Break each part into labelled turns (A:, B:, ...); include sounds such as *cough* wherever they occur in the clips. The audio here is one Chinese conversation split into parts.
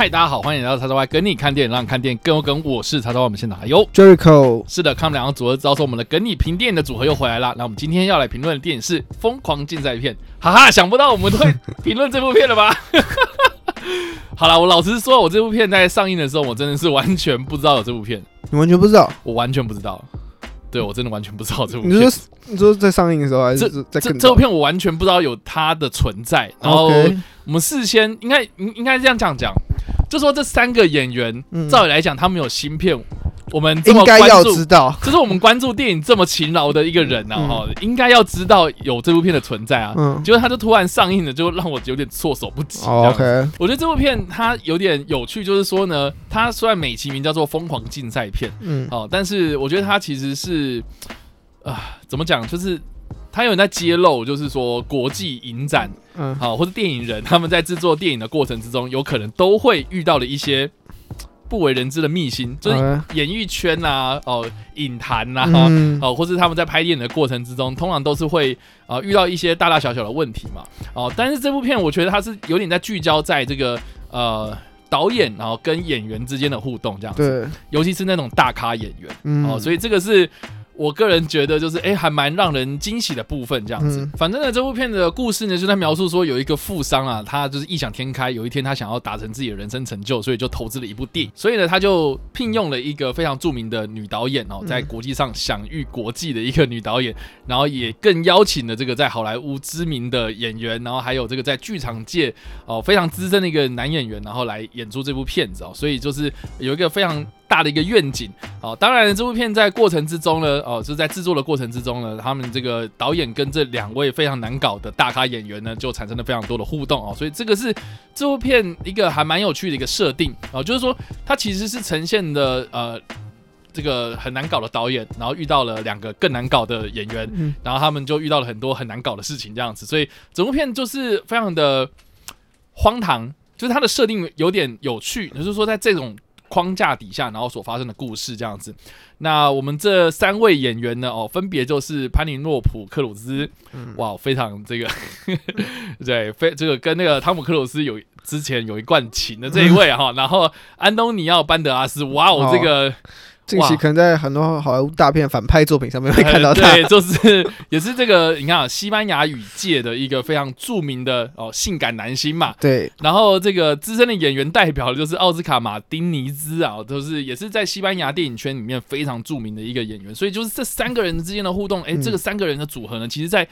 A: 嗨，大家好，欢迎来到叉叉 Y 跟你看电影，让你看电影更有梗。我是叉叉 Y，我们现场还有
B: Jericho，
A: 是的，看我们两个组合，招收我们的跟你评电影的组合又回来了。那我们今天要来评论的电影是《疯狂竞赛片》，哈哈，想不到我们会评论这部片了吧？*laughs* 好了，我老实说，我这部片在上映的时候，我真的是完全不知道有这部片。
B: 你完全不知道？
A: 我完全不知道。对，我真的完全不知道这部片。
B: 你说你说在上映的时候还是在
A: 这这部片我完全不知道有它的存在。然后我们事先应该应应该这样这样讲。就说这三个演员，照理来讲，他们有芯片，我们这么关注，知道，就是我们关注电影这么勤劳的一个人，然后应该要知道有这部片的存在啊。嗯，结果他就突然上映了，就让我有点措手不及。OK，我觉得这部片它有点有趣，就是说呢，它虽然美其名叫做疯狂竞赛片，嗯，好，但是我觉得它其实是啊，怎么讲，就是。他有人在揭露，就是说国际影展，嗯，好，或者电影人他们在制作电影的过程之中，有可能都会遇到的一些 *tsk* 不为人知的秘辛，就是演艺圈呐，哦，影坛呐，哦，或是他们在拍电影的过程之中，通常都是会啊遇到一些大大小小的问题嘛，哦，但是这部片我觉得它是有点在聚焦在这个呃导演然后跟演员之间的互动这样子，对，尤其是那种大咖演员，哦，所以这个是。我个人觉得就是哎、欸，还蛮让人惊喜的部分这样子。嗯、反正呢，这部片的故事呢，就在描述说有一个富商啊，他就是异想天开，有一天他想要达成自己的人生成就，所以就投资了一部电影。所以呢，他就聘用了一个非常著名的女导演哦，在国际上享誉国际的一个女导演，然后也更邀请了这个在好莱坞知名的演员，然后还有这个在剧场界哦非常资深的一个男演员，然后来演出这部片子哦。所以就是有一个非常。大的一个愿景，哦，当然这部片在过程之中呢，哦，就是在制作的过程之中呢，他们这个导演跟这两位非常难搞的大咖演员呢，就产生了非常多的互动哦，所以这个是这部片一个还蛮有趣的一个设定哦，就是说它其实是呈现的呃这个很难搞的导演，然后遇到了两个更难搞的演员，嗯、然后他们就遇到了很多很难搞的事情这样子，所以整部片就是非常的荒唐，就是它的设定有点有趣，就是说在这种。框架底下，然后所发生的故事这样子。那我们这三位演员呢？哦，分别就是潘尼诺普·克鲁兹，嗯、哇，非常这个，*laughs* 对，非这个跟那个汤姆·克鲁斯有之前有一段情的这一位哈。嗯、然后安东尼奥·班德拉斯，哇哦，这个。
B: 近期可能在很多好莱坞大片反派作品上面会看到他，
A: 对，就是也是这个你看啊，西班牙语界的一个非常著名的哦性感男星嘛，
B: 对。
A: 然后这个资深的演员代表就是奥斯卡马丁尼兹啊，就是也是在西班牙电影圈里面非常著名的一个演员，所以就是这三个人之间的互动，哎，这个三个人的组合呢，其实在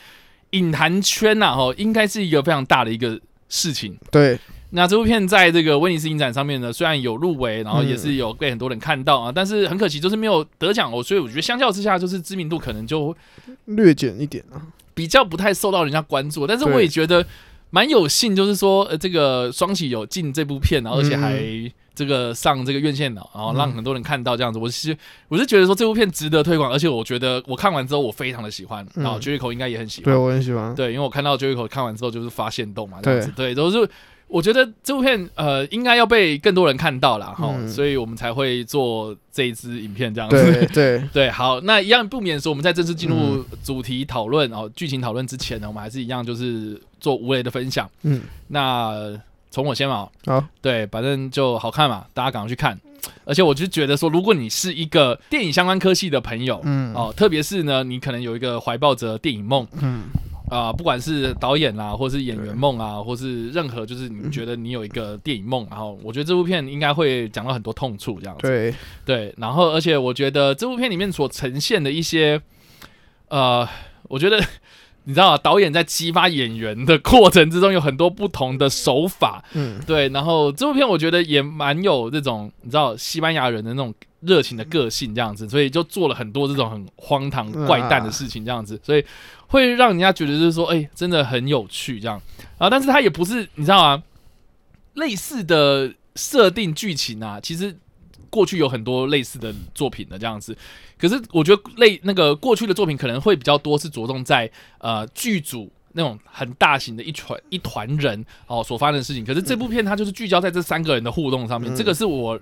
A: 影坛圈呐，哈，应该是一个非常大的一个事情，
B: 对。
A: 那这部片在这个威尼斯影展上面呢，虽然有入围，然后也是有被很多人看到啊，嗯、但是很可惜就是没有得奖哦。所以我觉得相较之下，就是知名度可能就
B: 略减一点啊，比
A: 较不太受到人家关注。但是我也觉得蛮有幸，就是说呃，这个双喜有进这部片，然后而且还这个上这个院线了，然后让很多人看到这样子。我是我是觉得说这部片值得推广，而且我觉得我看完之后我非常的喜欢，然后 Jericho 应该也很喜欢，
B: 对我很喜欢，
A: 对，因为我看到 Jericho 看完之后就是发现动嘛，这样子，对，都是。我觉得这部片呃应该要被更多人看到了哈，嗯、所以我们才会做这一支影片这样子。
B: 对 *laughs* 对对，好，
A: 那一样不免说我们在正式进入主题讨论哦剧情讨论之前呢，我们还是一样就是做无雷的分享。嗯，那从我先嘛，好，对，反正就好看嘛，大家赶快去看。而且我就觉得说，如果你是一个电影相关科系的朋友，嗯哦，特别是呢，你可能有一个怀抱着电影梦，嗯。啊、呃，不管是导演啦，或是演员梦啊，或是任何，就是你觉得你有一个电影梦，嗯、然后我觉得这部片应该会讲到很多痛处，这样子。对。对，然后而且我觉得这部片里面所呈现的一些，呃，我觉得你知道吗？导演在激发演员的过程之中，有很多不同的手法，嗯，对。然后这部片我觉得也蛮有这种，你知道西班牙人的那种热情的个性这样子，所以就做了很多这种很荒唐怪诞的事情这样子，所以会让人家觉得就是说，哎、欸，真的很有趣这样。啊，但是他也不是，你知道吗？类似的设定剧情啊，其实过去有很多类似的作品的这样子。可是我觉得类那个过去的作品可能会比较多，是着重在呃剧组那种很大型的一团一团人哦所发生的事情。可是这部片它就是聚焦在这三个人的互动上面，嗯、这个是我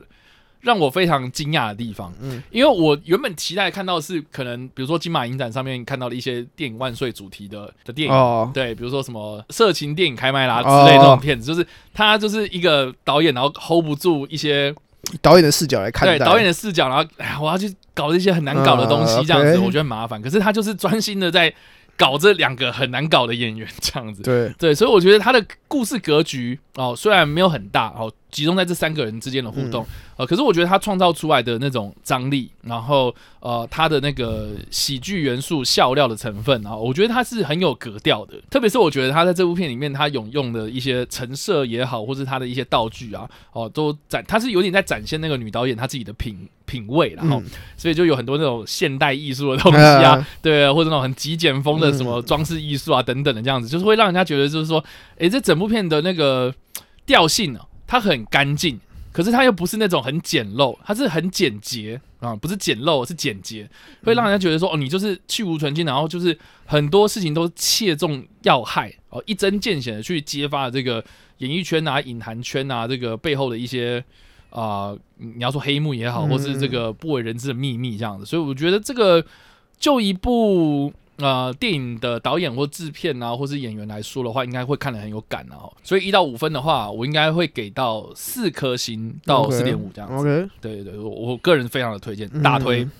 A: 让我非常惊讶的地方。嗯，因为我原本期待看到的是可能比如说金马影展上面看到的一些电影万岁主题的的电影，哦、对，比如说什么色情电影开麦啦之类这种片子，哦、就是他就是一个导演，然后 hold 不住一些。
B: 导演的视角来看，
A: 对导演的视角，然后哎，我要去搞这些很难搞的东西，这样子我觉得很麻烦。可是他就是专心的在搞这两个很难搞的演员，这样子。对对，所以我觉得他的故事格局哦，虽然没有很大哦。集中在这三个人之间的互动，嗯、呃，可是我觉得他创造出来的那种张力，然后呃，他的那个喜剧元素、笑料的成分，啊我觉得他是很有格调的。特别是我觉得他在这部片里面，他有用的一些陈设也好，或是他的一些道具啊，哦、呃，都展，他是有点在展现那个女导演她自己的品品味，然后、嗯、所以就有很多那种现代艺术的东西啊，*laughs* 啊对，或者那种很极简风的什么装饰艺术啊等等的这样子，就是会让人家觉得就是说，诶，这整部片的那个调性呢、啊。它很干净，可是它又不是那种很简陋，它是很简洁啊，不是简陋，是简洁，会让人家觉得说哦，你就是去无存菁，然后就是很多事情都切中要害哦，一针见血的去揭发这个演艺圈啊、影坛圈啊这个背后的一些啊、呃，你要说黑幕也好，或是这个不为人知的秘密这样子，所以我觉得这个就一部。呃，电影的导演或制片啊，或是演员来说的话，应该会看得很有感啊。所以一到五分的话，我应该会给到四颗星到四点五这样子。Okay. 对对对，我我个人非常的推荐，大推、嗯、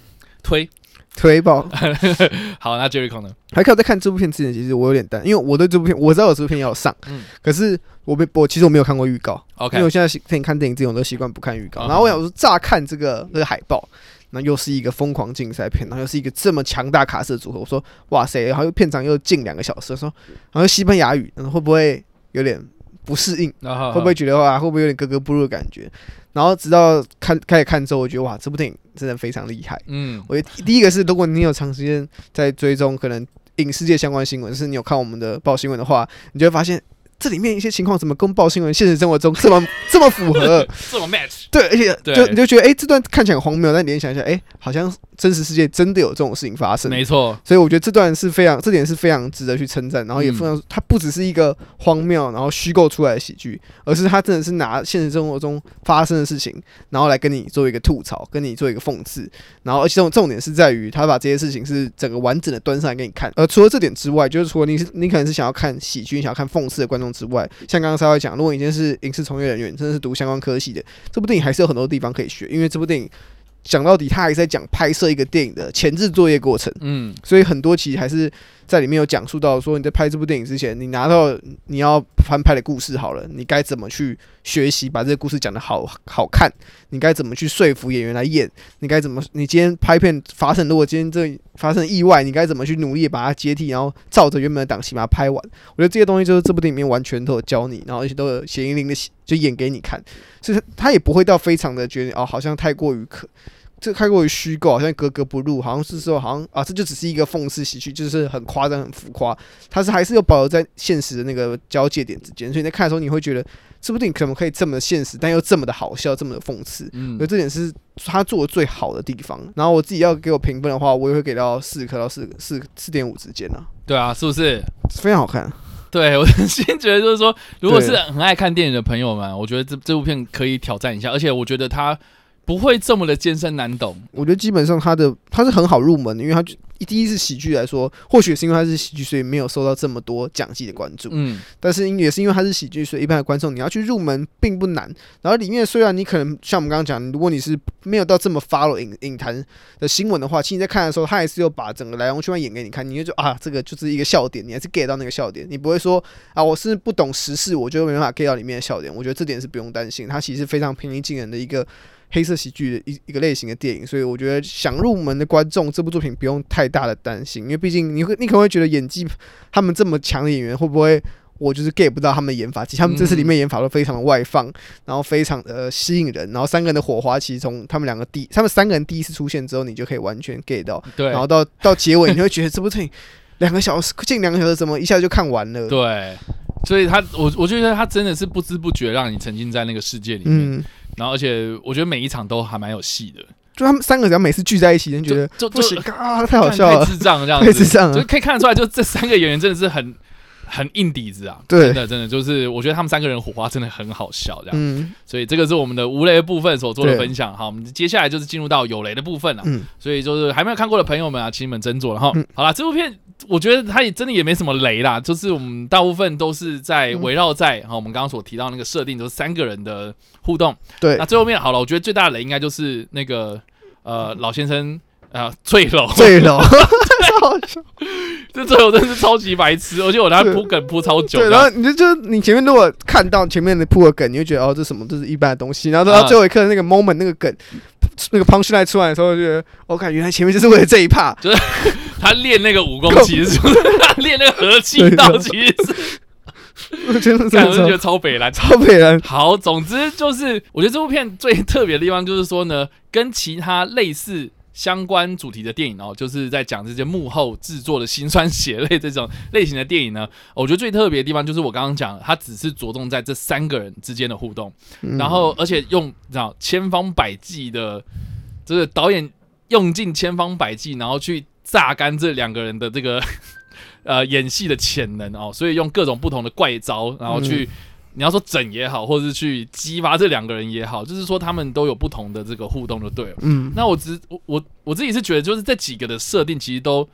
A: 推
B: 推爆。*laughs*
A: 好，那 Jericho 呢？
B: 还可以在看这部片之前，其实我有点担，因为我对这部片我知道有这部片要上，嗯，可是我没我其实我没有看过预告，OK，因为我现在电影看电影这种都习惯不看预告。然后我想说，乍看这个这个海报。那又是一个疯狂竞赛片，然后又是一个这么强大卡司的组合。我说，哇塞，然后又片长又近两个小时，说，然后西班牙语，嗯会不会有点不适应？会不会觉得哇，会不会有点格格不入的感觉？然后直到看开始看之后，我觉得哇，这部电影真的非常厉害。嗯，我觉得第一个是，如果你有长时间在追踪可能影视界相关新闻，就是你有看我们的报新闻的话，你就会发现。这里面一些情况怎么跟报新闻现实生活中这么 *laughs* 这么符合？
A: 这么 match？
B: 对，而且就你就觉得哎，这段看起来很荒谬，但联想一下，哎，好像真实世界真的有这种事情发生。
A: 没错，
B: 所以我觉得这段是非常，这点是非常值得去称赞。然后也非常，它不只是一个荒谬，然后虚构出来的喜剧，而是它真的是拿现实生活中发生的事情，然后来跟你做一个吐槽，跟你做一个讽刺。然后而且这种重点是在于，他把这些事情是整个完整的端上来给你看。而除了这点之外，就是除了你是你可能是想要看喜剧、想要看讽刺的观众之外，像。刚刚稍微讲，如果你今天是影视从业人员，真的是读相关科系的，这部电影还是有很多地方可以学，因为这部电影。讲到底，他还是在讲拍摄一个电影的前置作业过程。嗯，所以很多其实还是在里面有讲述到，说你在拍这部电影之前，你拿到你要翻拍的故事好了，你该怎么去学习把这个故事讲得好好看？你该怎么去说服演员来演？你该怎么？你今天拍片发生，如果今天这发生意外，你该怎么去努力把它接替，然后照着原本的档期把它拍完？我觉得这些东西就是这部电影里面完全都有教你，然后而且都有血淋淋的就演给你看，所以他也不会到非常的觉得哦，好像太过于可。这太过于虚构，好像格格不入，好像是说，好像啊，这就只是一个讽刺喜剧，就是很夸张、很浮夸。它是还是有保留在现实的那个交界点之间，所以你在看的时候，你会觉得这部电影可能可以这么的现实，但又这么的好笑，这么的讽刺。嗯，所以这点是他做的最好的地方。然后我自己要给我评分的话，我也会给到四颗到四四四点五之间呢。
A: 对啊，是不是
B: 非常好看？
A: 对，我先觉得就是说，如果是很爱看电影的朋友们，我觉得这这部片可以挑战一下，而且我觉得它。不会这么的艰深难懂，
B: 我觉得基本上他的他是很好入门的，因为它第一是喜剧来说，或许是因为他是喜剧，所以没有受到这么多讲戏的关注。嗯，但是也是因为他是喜剧，所以一般的观众你要去入门并不难。然后里面虽然你可能像我们刚刚讲，如果你是没有到这么 follow 影影坛的新闻的话，其实你在看的时候，他还是有把整个来龙去脉演给你看，你就啊，这个就是一个笑点，你还是 get 到那个笑点，你不会说啊，我是不懂时事，我就没办法 get 到里面的笑点。我觉得这点是不用担心，它其实非常平易近人的一个。黑色喜剧的一一个类型的电影，所以我觉得想入门的观众，这部作品不用太大的担心，因为毕竟你会你可能会觉得演技他们这么强的演员会不会我就是 get 不到他们的演法，其实他们这次里面演法都非常的外放，然后非常的吸引人，然后三个人的火花其实从他们两个第他们三个人第一次出现之后，你就可以完全 get 到，
A: 对，
B: 然后到到结尾你会觉得这部电影两个小时近两个小时怎么一下就看完了？*laughs*
A: 对。所以他，我我觉得他真的是不知不觉让你沉浸在那个世界里面，嗯、然后而且我觉得每一场都还蛮有戏的。
B: 就他们三个只要每次聚在一起，就觉得就就不行啊，太好笑了，
A: 太智障这样子，太智障了，*laughs* 就可以看得出来，就这三个演员真的是很。很硬底子啊，对，真的真的就是，我觉得他们三个人火花真的很好笑，这样，嗯，所以这个是我们的无雷的部分所做的分享。好，我们接下来就是进入到有雷的部分了，嗯，所以就是还没有看过的朋友们啊，请你们斟酌了哈。好了，这部片我觉得他也真的也没什么雷啦，就是我们大部分都是在围绕在哈我们刚刚所提到那个设定，就是三个人的互动。对，那最后面好了，我觉得最大的雷应该就是那个呃老先生啊坠楼，
B: 坠楼。*laughs* *laughs*
A: 这最后真是超级白痴，而且我拿铺梗铺超久。
B: 对，然后你就就你前面如果看到前面的铺的梗，你会觉得哦，这什么？这是一般的东西。然后到最后一刻那个 moment 那个梗，那个 punchline 出来的时候，就觉得我感觉原来前面就是为了这一 part，
A: 就是 *laughs* 他练那个武功，其实是 *laughs* 他练那个和气道，其实是。*laughs* 我真的觉得超北蓝，
B: 超北蓝。
A: 好，总之就是我觉得这部片最特别的地方就是说呢，跟其他类似。相关主题的电影哦，就是在讲这些幕后制作的辛酸血泪这种类型的电影呢。*laughs* 我觉得最特别的地方就是我刚刚讲，它只是着重在这三个人之间的互动，然后而且用你知道千方百计的，就是导演用尽千方百计，然后去榨干这两个人的这个 *laughs* 呃演戏的潜能哦，所以用各种不同的怪招，然后去。你要说整也好，或者是去激发这两个人也好，就是说他们都有不同的这个互动就对了。嗯，那我只我我我自己是觉得，就是这几个的设定其实都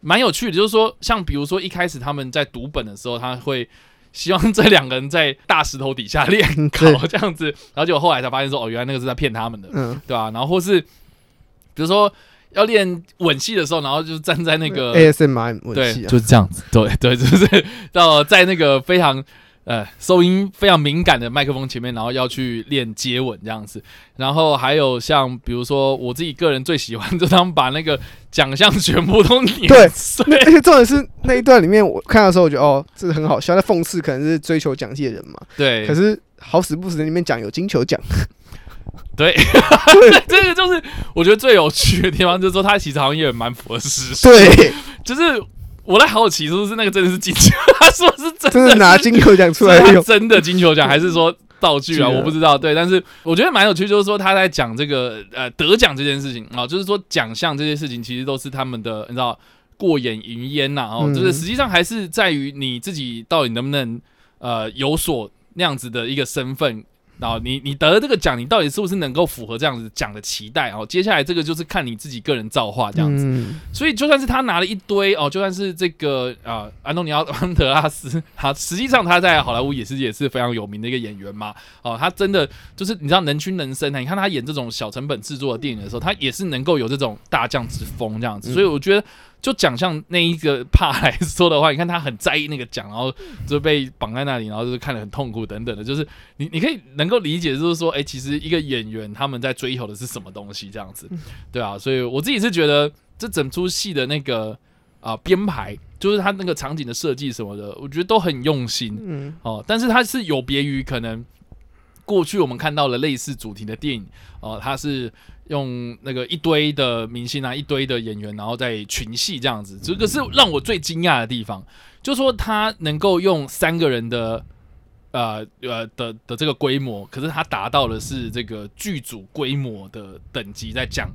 A: 蛮有趣的。就是说，像比如说一开始他们在读本的时候，他会希望这两个人在大石头底下练考 *laughs* 这样子，然后结果后来才发现说，哦，原来那个是在骗他们的，嗯，对吧？然后或是比如说要练吻戏的时候，然后就站在那个
B: ASMR 吻戏，
A: 就是这样子，对对，就是到在那个非常。呃，收音非常敏感的麦克风前面，然后要去练接吻这样子，然后还有像比如说我自己个人最喜欢，就他们把那个奖项全部都碾碎。
B: 对，而且重点是那一段里面，我看的时候我觉得哦，这个很好笑，在讽刺可能是追求奖金的人嘛。
A: 对。
B: 可是好死不死，里面讲有金球奖。*laughs*
A: 对，这个就是我觉得最有趣的地方，就是说他其实好像也蛮符合事实。
B: 对，
A: 就是。我在好奇，是不是那个真的是金球？他说是真的，
B: 真的拿金球奖出来用，
A: 真的金球奖 *laughs* 还是说道具啊？我不知道。对，但是我觉得蛮有趣，就是说他在讲这个呃得奖这件事情啊，就是说奖项这些事情其实都是他们的，你知道过眼云烟呐，哦，就是实际上还是在于你自己到底能不能呃有所那样子的一个身份。然后你你得了这个奖，你到底是不是能够符合这样子奖的期待？哦，接下来这个就是看你自己个人造化这样子。嗯、所以就算是他拿了一堆哦，就算是这个啊、呃，安东尼奥安德拉斯，他实际上他在好莱坞也是也是非常有名的一个演员嘛。哦，他真的就是你知道能屈能伸啊。你看他演这种小成本制作的电影的时候，他也是能够有这种大将之风这样子。所以我觉得。就奖项那一个怕来说的话，你看他很在意那个奖，然后就被绑在那里，然后就是看得很痛苦等等的，就是你你可以能够理解，就是说，哎、欸，其实一个演员他们在追求的是什么东西这样子，对啊，所以我自己是觉得这整出戏的那个啊编排，就是他那个场景的设计什么的，我觉得都很用心，嗯，哦，但是它是有别于可能过去我们看到了类似主题的电影，哦，它是。用那个一堆的明星啊，一堆的演员，然后在群戏这样子，这个是让我最惊讶的地方，就是说他能够用三个人的呃呃的的这个规模，可是他达到的是这个剧组规模的等级，在讲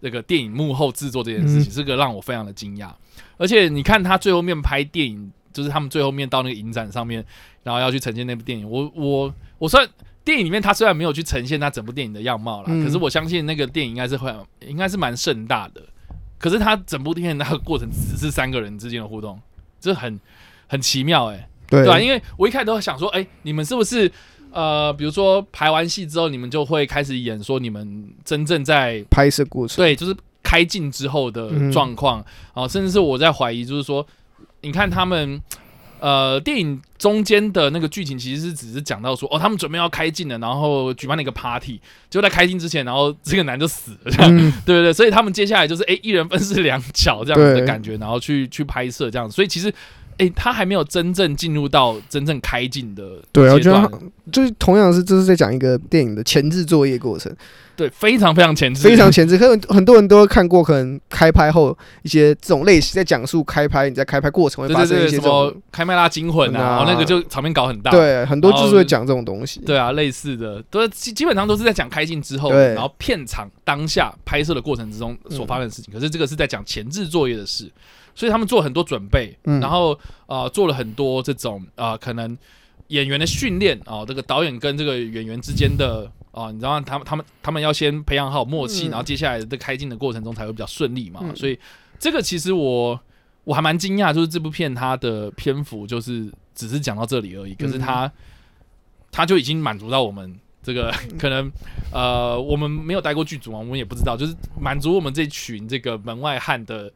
A: 这个电影幕后制作这件事情，这个让我非常的惊讶。而且你看他最后面拍电影，就是他们最后面到那个影展上面，然后要去呈现那部电影，我我我算。电影里面他虽然没有去呈现他整部电影的样貌啦，嗯、可是我相信那个电影应该是会，应该是蛮盛大的。可是他整部电影那个过程只是三个人之间的互动，这很很奇妙哎、欸，对吧？因为我一开始都想说，哎、欸，你们是不是呃，比如说排完戏之后，你们就会开始演说你们真正在
B: 拍摄过程，
A: 对，就是开镜之后的状况啊，甚至是我在怀疑，就是说，你看他们。呃，电影中间的那个剧情其实是只是讲到说，哦，他们准备要开镜了，然后举办了一个 party，就在开镜之前，然后这个男就死了，这样，嗯、*laughs* 对对对，所以他们接下来就是，哎，一人分饰两角这样子的感觉，然后去去拍摄这样子，所以其实。哎、欸，他还没有真正进入到真正开镜的。
B: 对，我觉得就是同样是，这是在讲一个电影的前置作业过程。
A: 对，非常非常前置，
B: 非常前置。可能很多人都会看过，可能开拍后一些这种类型，在讲述开拍，你在开拍过程会发生一些什么
A: 开麦拉惊魂啊，哦，那个就场面搞很大。
B: 对，很多就是会讲这种东西。
A: 对啊，类似的，都基基本上都是在讲开镜之后，然后片场当下拍摄的过程之中所发生的事情。可是这个是在讲前置作业的事。所以他们做很多准备，嗯、然后呃做了很多这种呃可能演员的训练啊，这个导演跟这个演员之间的啊、呃，你知道他们他们他们要先培养好默契，嗯、然后接下来的开镜的过程中才会比较顺利嘛。嗯、所以这个其实我我还蛮惊讶，就是这部片它的篇幅就是只是讲到这里而已，可是它它就已经满足到我们这个 *laughs* 可能呃我们没有待过剧组嘛，我们也不知道，就是满足我们这群这个门外汉的。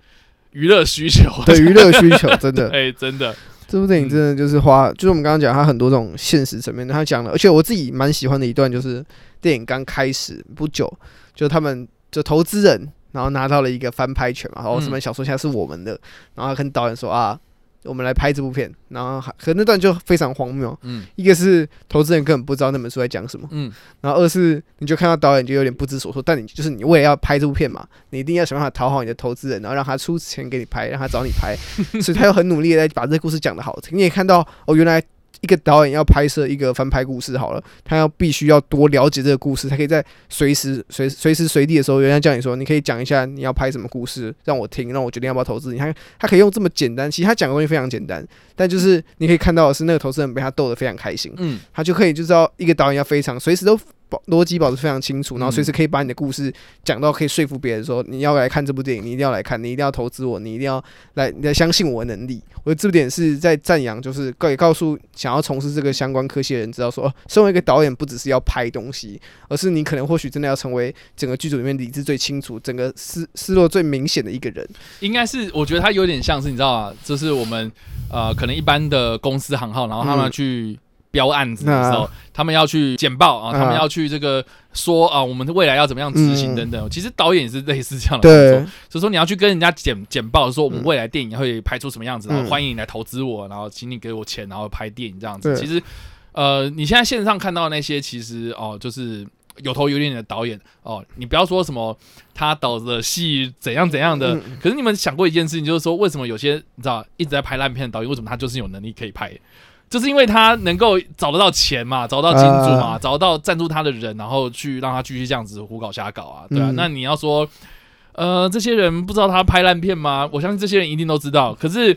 A: 娱乐需求，
B: 对娱乐需求，真的，*laughs*
A: 哎，真的，
B: 这部电影真的就是花，就是我们刚刚讲，它很多这种现实层面，他讲了，而且我自己蛮喜欢的一段，就是电影刚开始不久，就他们就投资人，然后拿到了一个翻拍权嘛，然后什么小说现在是我们的，然后跟导演说啊。我们来拍这部片，然后还可那段就非常荒谬。嗯，一个是投资人根本不知道那本书在讲什么。嗯，然后二是你就看到导演就有点不知所措，但你就是你为了要拍这部片嘛，你一定要想办法讨好你的投资人，然后让他出钱给你拍，让他找你拍，所以他又很努力的在把这个故事讲得好听。你也看到哦，原来。一个导演要拍摄一个翻拍故事好了，他要必须要多了解这个故事，他可以在随时随随时随地的时候，人家叫你说，你可以讲一下你要拍什么故事，让我听，让我决定要不要投资。你看，他可以用这么简单，其实他讲的东西非常简单，但就是你可以看到的是那个投资人被他逗得非常开心，嗯，他就可以就知道一个导演要非常随时都。保逻辑保持非常清楚，然后随时可以把你的故事讲到可以说服别人说，你要来看这部电影，你一定要来看，你一定要投资我，你一定要来，你要相信我的能力。我觉得这点是在赞扬，就是告也告诉想要从事这个相关科系的人，知道说，身为一个导演，不只是要拍东西，而是你可能或许真的要成为整个剧组里面理智最清楚、整个思思路最明显的一个人。
A: 应该是，我觉得他有点像是，你知道啊？就是我们呃，可能一般的公司行号，然后他们去。标案子的时候，啊、他们要去简报啊，他们要去这个说啊，我们未来要怎么样执行等等。嗯、其实导演也是类似这样的工作，所以说你要去跟人家简简报说，我们未来电影会拍出什么样子，然后欢迎你来投资我，然后请你给我钱，然后拍电影这样子。其实，呃，你现在线上看到那些，其实哦，就是有头有脸的导演哦，你不要说什么他导的戏怎样怎样的，嗯、可是你们想过一件事情，就是说为什么有些你知道一直在拍烂片的导演，为什么他就是有能力可以拍？就是因为他能够找得到钱嘛，找到金主嘛，啊、找到赞助他的人，然后去让他继续这样子胡搞瞎搞啊，对啊。嗯、那你要说，呃，这些人不知道他拍烂片吗？我相信这些人一定都知道。可是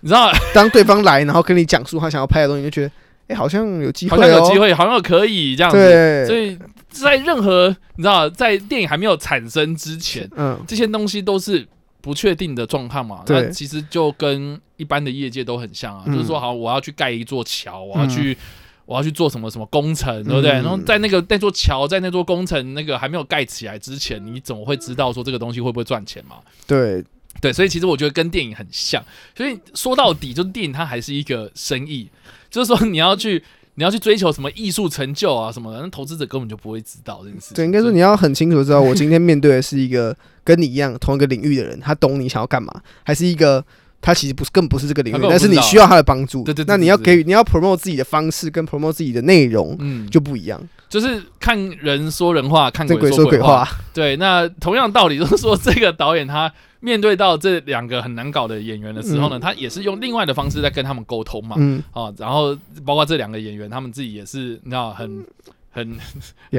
A: 你知道，*laughs*
B: 当对方来，然后跟你讲述他想要拍的东西，就觉得，哎、欸，好像有机会、哦，
A: 好像有机会，好像可以这样子。所以在任何你知道，在电影还没有产生之前，嗯，这些东西都是。不确定的状况嘛，那其实就跟一般的业界都很像啊，嗯、就是说，好，我要去盖一座桥，我要去，嗯、我要去做什么什么工程，对不对？嗯、然后在那个那座桥，在那座工程那个还没有盖起来之前，你怎么会知道说这个东西会不会赚钱嘛？
B: 对
A: 对，所以其实我觉得跟电影很像，所以说到底，就是电影它还是一个生意，就是说你要去。你要去追求什么艺术成就啊什么的，那投资者根本就不会知道这件事情。
B: 对，应该说你要很清楚知道，我今天面对的是一个跟你一样同一个领域的人，他懂你想要干嘛，还是一个他其实不是，更不是这个领域，但是你需要他的帮助。对对，那你要给予，你要 promote 自己的方式跟 promote 自己的内容，嗯，就不一样。
A: 就是看人说人话，看鬼说鬼话。对，那同样道理就是说，这个导演他。面对到这两个很难搞的演员的时候呢，嗯、他也是用另外的方式在跟他们沟通嘛。嗯，哦，然后包括这两个演员，他们自己也是，你知道，很 *laughs* 很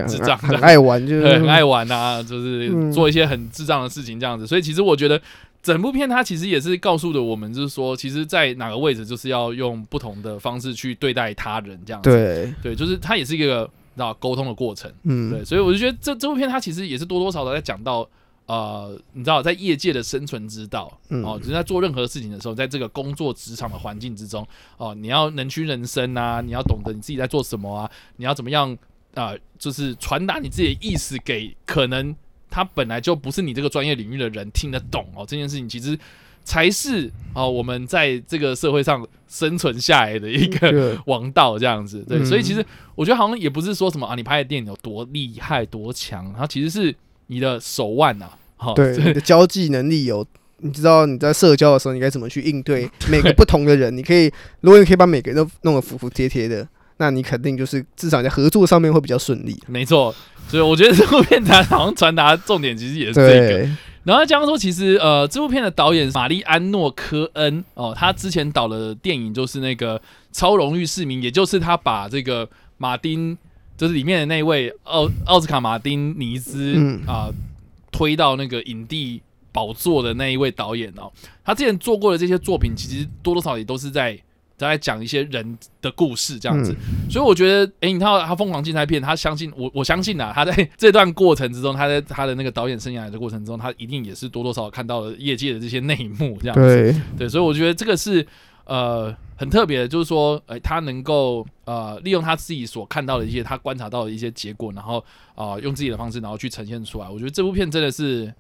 A: 智障，
B: 很爱玩，就是
A: 很爱玩啊，就是做一些很智障的事情这样子。所以其实我觉得整部片它其实也是告诉了我们，就是说，其实，在哪个位置就是要用不同的方式去对待他人这样子。
B: 对，对，
A: 就是它也是一个道沟通的过程。嗯，对，所以我就觉得这这部片它其实也是多多少少在讲到。呃，你知道，在业界的生存之道，哦，就是在做任何事情的时候，在这个工作职场的环境之中，哦，你要能屈能伸啊，你要懂得你自己在做什么啊，你要怎么样啊，呃，就是传达你自己的意思给可能他本来就不是你这个专业领域的人听得懂哦。这件事情其实才是哦我们在这个社会上生存下来的一个王道，这样子。对，嗯、所以其实我觉得好像也不是说什么啊，你拍的电影有多厉害多强，它其实是你的手腕呐、啊，好、哦，
B: 对，*laughs* 你的交际能力有。你知道你在社交的时候，你该怎么去应对每个不同的人？你可以，如果你可以把每个人都弄得服服帖帖的，那你肯定就是至少在合作上面会比较顺利。
A: 没错，所以我觉得这部片它好像传达重点其实也是这个。对然后讲说，其实呃，这部片的导演玛丽安诺科恩哦，他之前导的电影就是那个《超荣誉市民》，也就是他把这个马丁，就是里面的那位奥奥斯卡马丁尼兹啊、呃，推到那个影帝。宝座的那一位导演哦，他之前做过的这些作品，其实多多少少也都是在在讲一些人的故事这样子。嗯、所以我觉得，哎、欸，你看到他疯狂竞赛片，他相信我，我相信啊，*laughs* 他在这段过程之中，他在他的那个导演生涯的过程中，他一定也是多多少少看到了业界的这些内幕这样子。对，对，所以我觉得这个是呃很特别的，就是说，哎、欸，他能够呃利用他自己所看到的一些他观察到的一些结果，然后啊、呃、用自己的方式，然后去呈现出来。我觉得这部片真的是。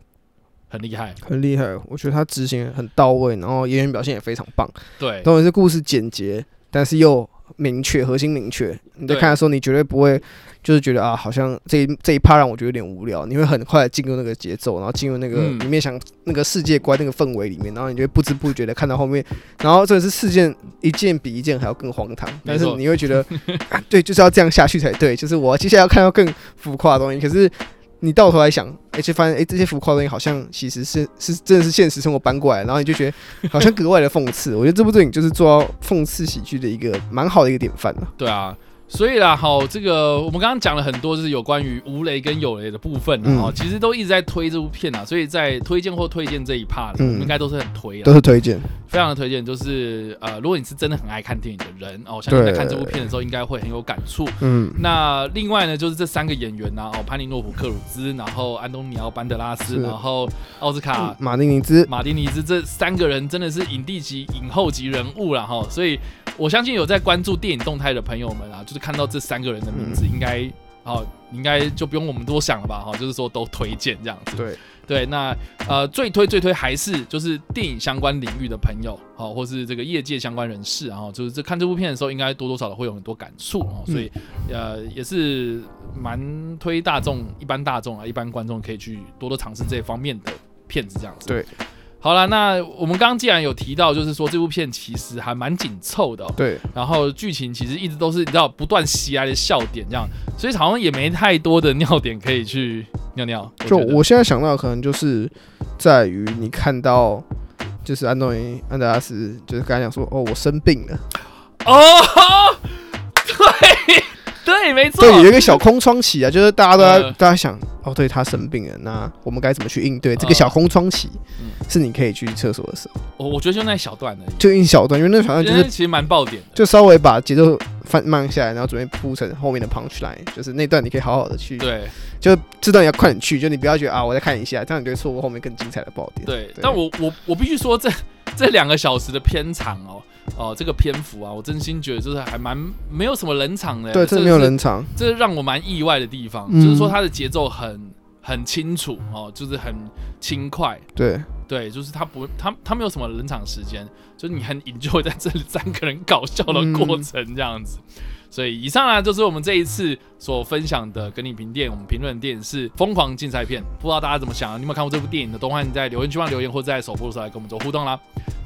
A: 很厉害，
B: 很厉害。我觉得他执行很到位，然后演员表现也非常棒。
A: 对，
B: 当然是故事简洁，但是又明确，核心明确。你在看的时候，你绝对不会就是觉得啊，好像这一这一趴让我觉得有点无聊。你会很快进入那个节奏，然后进入那个里面想那个世界观那个氛围里面，然后你就会不知不觉的看到后面，然后这是事件一件比一件还要更荒唐。但是你会觉得，啊，对，就是要这样下去才对。就是我接下来要看到更浮夸的东西，可是。你到头来想，而且发现，哎、这些浮夸东西好像其实是是真的是现实生活搬过来，然后你就觉得好像格外的讽刺。我觉得这部电影就是做到讽刺喜剧的一个蛮好的一个典范了。
A: 对啊。所以啦，好，这个我们刚刚讲了很多，就是有关于无雷跟有雷的部分啊，嗯、其实都一直在推这部片啊，所以在推荐或推荐这一 part，嗯、我们应该都是很推的，
B: 都是推荐，
A: 非常的推荐。就是呃，如果你是真的很爱看电影的人哦，相信在看这部片的时候应该会很有感触。嗯，那另外呢，就是这三个演员呢，哦，潘尼诺普克鲁兹，然后安东尼奥班德拉斯，然后奥斯卡
B: 马丁尼兹，
A: 马丁尼兹这三个人真的是影帝级、影后级人物了哈，所以。我相信有在关注电影动态的朋友们啊，就是看到这三个人的名字，应该哦，应该就不用我们多想了吧？哈，就是说都推荐这样子。
B: 对
A: 对，那呃，最推最推还是就是电影相关领域的朋友，好，或是这个业界相关人士，然后就是这看这部片的时候，应该多多少少会有很多感触哦。所以呃，也是蛮推大众、一般大众啊，一般观众可以去多多尝试这方面的片子这样子。
B: 对。
A: 好了，那我们刚刚既然有提到，就是说这部片其实还蛮紧凑的，喔，
B: 对。
A: 然后剧情其实一直都是你知道不断袭来的笑点这样，所以好像也没太多的尿点可以去尿尿。
B: 就我现在想到，可能就是在于你看到，就是安东尼安德拉斯，就是刚才讲说，哦，我生病了。
A: 哦，对。对，没错。
B: 对，有一个小空窗期啊，就是大家都在，呃、大家想，哦，对他生病了，那我们该怎么去应对？呃、这个小空窗期，是你可以去厕所的时候。
A: 我我觉得就那一小段的，
B: 就一小段，因为那好像就是
A: 其实蛮爆点的，
B: 就稍微把节奏放慢下来，然后准备铺成后面的 punch line，就是那段你可以好好的去。
A: 对，
B: 就这段你要快点去，就你不要觉得啊，我再看一下，这样你就会错过后面更精彩的爆点。
A: 对，對但我我我必须说这，这这两个小时的片长哦。哦，这个篇幅啊，我真心觉得就是还蛮没有什么冷场的。
B: 对，这没有冷场，
A: 这是让我蛮意外的地方，嗯、就是说它的节奏很很清楚哦，就是很轻快。
B: 对
A: 对，就是它不，它它没有什么冷场时间，就是你很 enjoy 在这里三个人搞笑的过程这样子。嗯所以以上呢，就是我们这一次所分享的跟你评电，我们评论的电影是《疯狂竞赛片》，不知道大家怎么想啊？你有没有看过这部电影的？都欢迎在留言区帮留言，或者在首播的时候来跟我们做互动啦。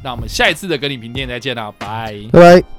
A: 那我们下一次的跟你评电再见啦，拜
B: 拜。